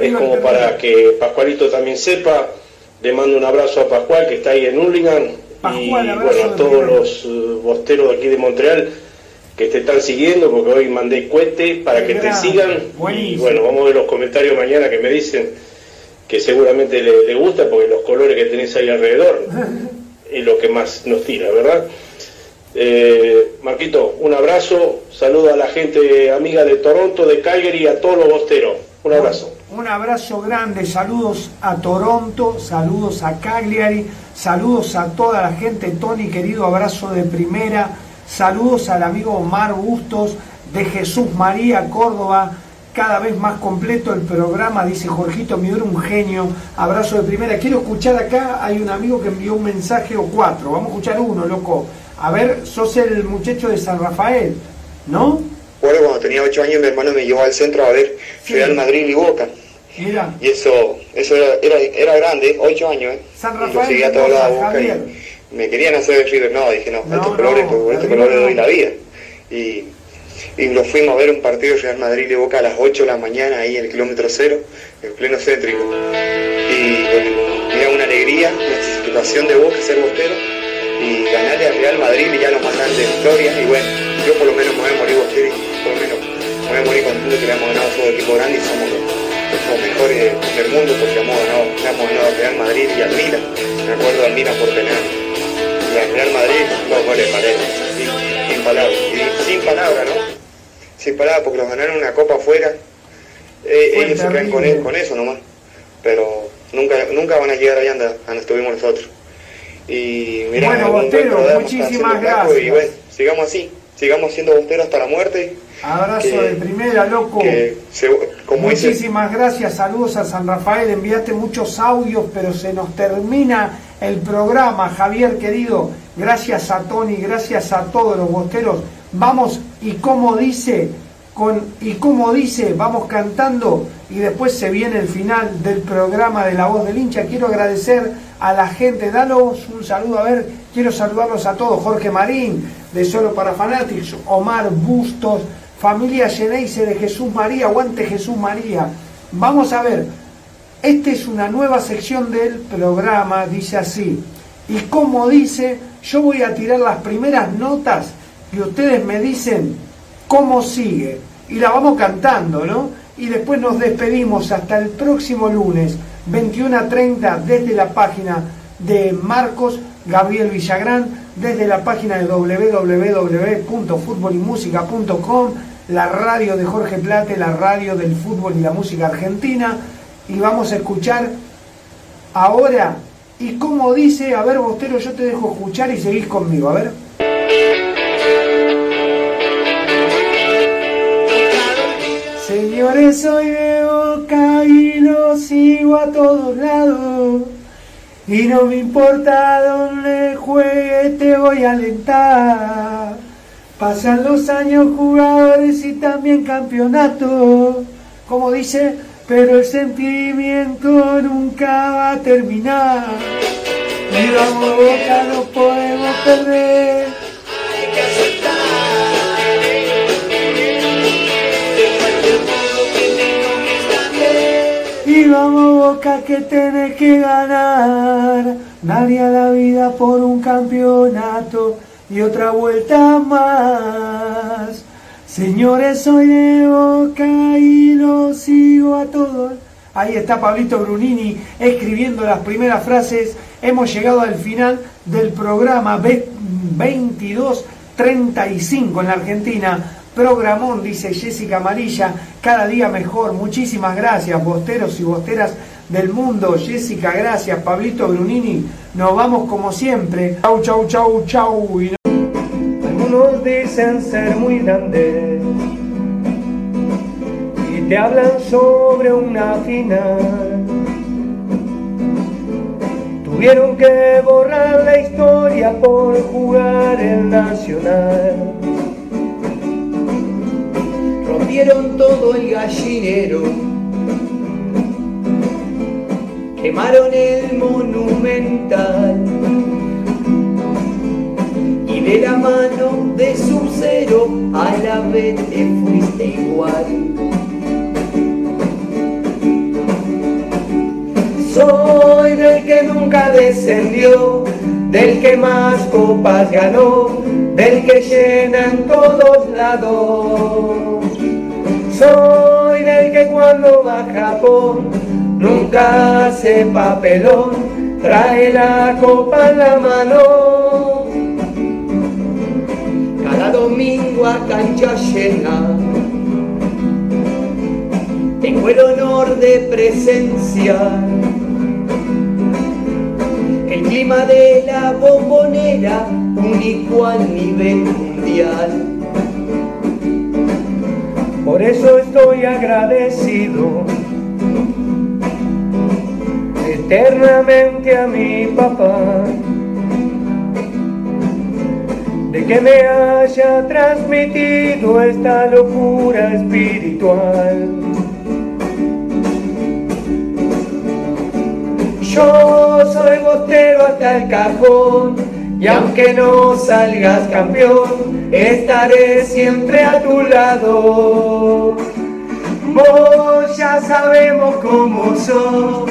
Es como para que Pascualito también sepa. Le mando un abrazo a Pascual que está ahí en Hurlingham. y bueno, a todos los eh, bosteros de aquí de Montreal que te están siguiendo porque hoy mandé cohete para que te sigan. Y bueno, vamos a ver los comentarios mañana que me dicen que seguramente le, le gusta porque los colores que tenés ahí alrededor es lo que más nos tira, ¿verdad? Eh, Marquito, un abrazo, saludo a la gente amiga de Toronto, de Calgary a todos los bosteros. Un abrazo. Un abrazo grande, saludos a Toronto, saludos a Cagliari, saludos a toda la gente, Tony querido, abrazo de primera, saludos al amigo Omar Bustos de Jesús María Córdoba, cada vez más completo el programa, dice Jorgito Miura, un genio, abrazo de primera. Quiero escuchar acá, hay un amigo que envió un mensaje o cuatro, vamos a escuchar uno, loco. A ver, sos el muchacho de San Rafael, ¿no? Bueno, cuando tenía 8 años mi hermano me llevó al centro a ver Real Madrid y Boca. Mira, Y eso, eso era, era, era grande, 8 años, ¿eh? San y lo Rafael seguía a todos lados Boca, y me querían hacer el River. No, dije, no, No, estos no, colores, porque el estos colores doy la vida. Y, y lo fuimos a ver un partido de Real Madrid y Boca a las 8 de la mañana, ahí en el kilómetro cero, en pleno céntrico. Y bueno, era una alegría, una satisfacción de Boca ser bostero y ganarle al Real Madrid y ya lo más grande de historia. Y bueno, yo por lo menos me voy a morir y por lo menos me voy a morir contento que le hemos ganado a todo equipo grande y somos los, mejores del mundo porque hemos ganado, le hemos ganado al Real Madrid y al Milan. Me acuerdo al Milan por penal. Y al Real Madrid, dos goles paredes. Sin, sin palabras. Y sin palabras, ¿no? Sin palabras porque los ganaron una copa afuera. Eh, ellos se quedan con, con eso nomás. Pero nunca, nunca van a llegar allá donde estuvimos nosotros. Y mira, Bueno, Bostero, muchísimas gracias. Y bueno, sigamos así, sigamos siendo bosteros hasta la muerte. Abrazo que- de primera, loco. Que se- como dice, Muchísimas gracias, saludos a San Rafael, enviaste muchos audios, pero se nos termina el programa, Javier querido. Gracias a Tony, gracias a todos los bosteros. Vamos, y como dice, con, y como dice, vamos cantando y después se viene el final del programa de La Voz del Hincha. Quiero agradecer a la gente, danos un saludo, a ver, quiero saludarlos a todos. Jorge Marín, de Solo para Fanatics, Omar Bustos, familia Geneise de Jesús María, aguante Jesús María. Vamos a ver, esta es una nueva sección del programa, dice así. Y como dice, yo voy a tirar las primeras notas y ustedes me dicen cómo sigue. Y la vamos cantando, ¿no? Y después nos despedimos hasta el próximo lunes, 21 a 30, desde la página de Marcos Gabriel Villagrán, desde la página de www.futbolymusica.com, la radio de Jorge Plate, la radio del fútbol y la música argentina. Y vamos a escuchar ahora, y como dice, a ver, Bostero, yo te dejo escuchar y seguís conmigo, a ver. Señores, soy y lo sigo a todos lados. Y no me importa dónde juegue, te voy a alentar. Pasan los años jugadores y también campeonatos. Como dice, pero el sentimiento nunca va a terminar. Y vamos boca, no podemos perder. Que tenés que ganar, nadie a la vida por un campeonato y otra vuelta más. Señores, soy de Boca y lo sigo a todos. Ahí está Pablito Brunini escribiendo las primeras frases. Hemos llegado al final del programa 2235 en la Argentina. Programón, dice Jessica Amarilla, cada día mejor. Muchísimas gracias, bosteros y bosteras del mundo. Jessica, gracias. Pablito Brunini, nos vamos como siempre. Chau, chau, chau, chau. Y Algunos dicen ser muy grandes y te hablan sobre una final. Tuvieron que borrar la historia por jugar el Nacional rompieron todo el gallinero, quemaron el monumental y de la mano de su cero a la vez te fuiste igual. Soy del que nunca descendió, del que más copas ganó, del que llena en todos lados. Soy del que cuando va a nunca hace papelón, trae la copa en la mano. Cada domingo a cancha llena, tengo el honor de presenciar el clima de la bombonera, único a nivel mundial. Por eso estoy agradecido eternamente a mi papá de que me haya transmitido esta locura espiritual. Yo soy bostero hasta el cajón y aunque no salgas campeón, estaré siempre a tu lado. Vos ya sabemos cómo sos,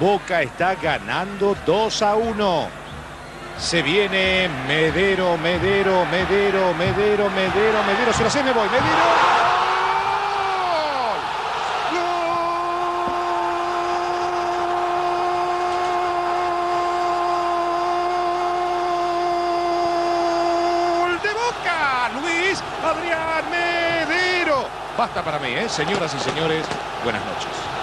Boca está ganando 2 a 1. Se viene Medero, Medero, Medero, Medero, Medero, Medero. Se lo sé, me voy. Medero. Adrián Medero. Basta para mí, ¿eh? Señoras y señores, buenas noches.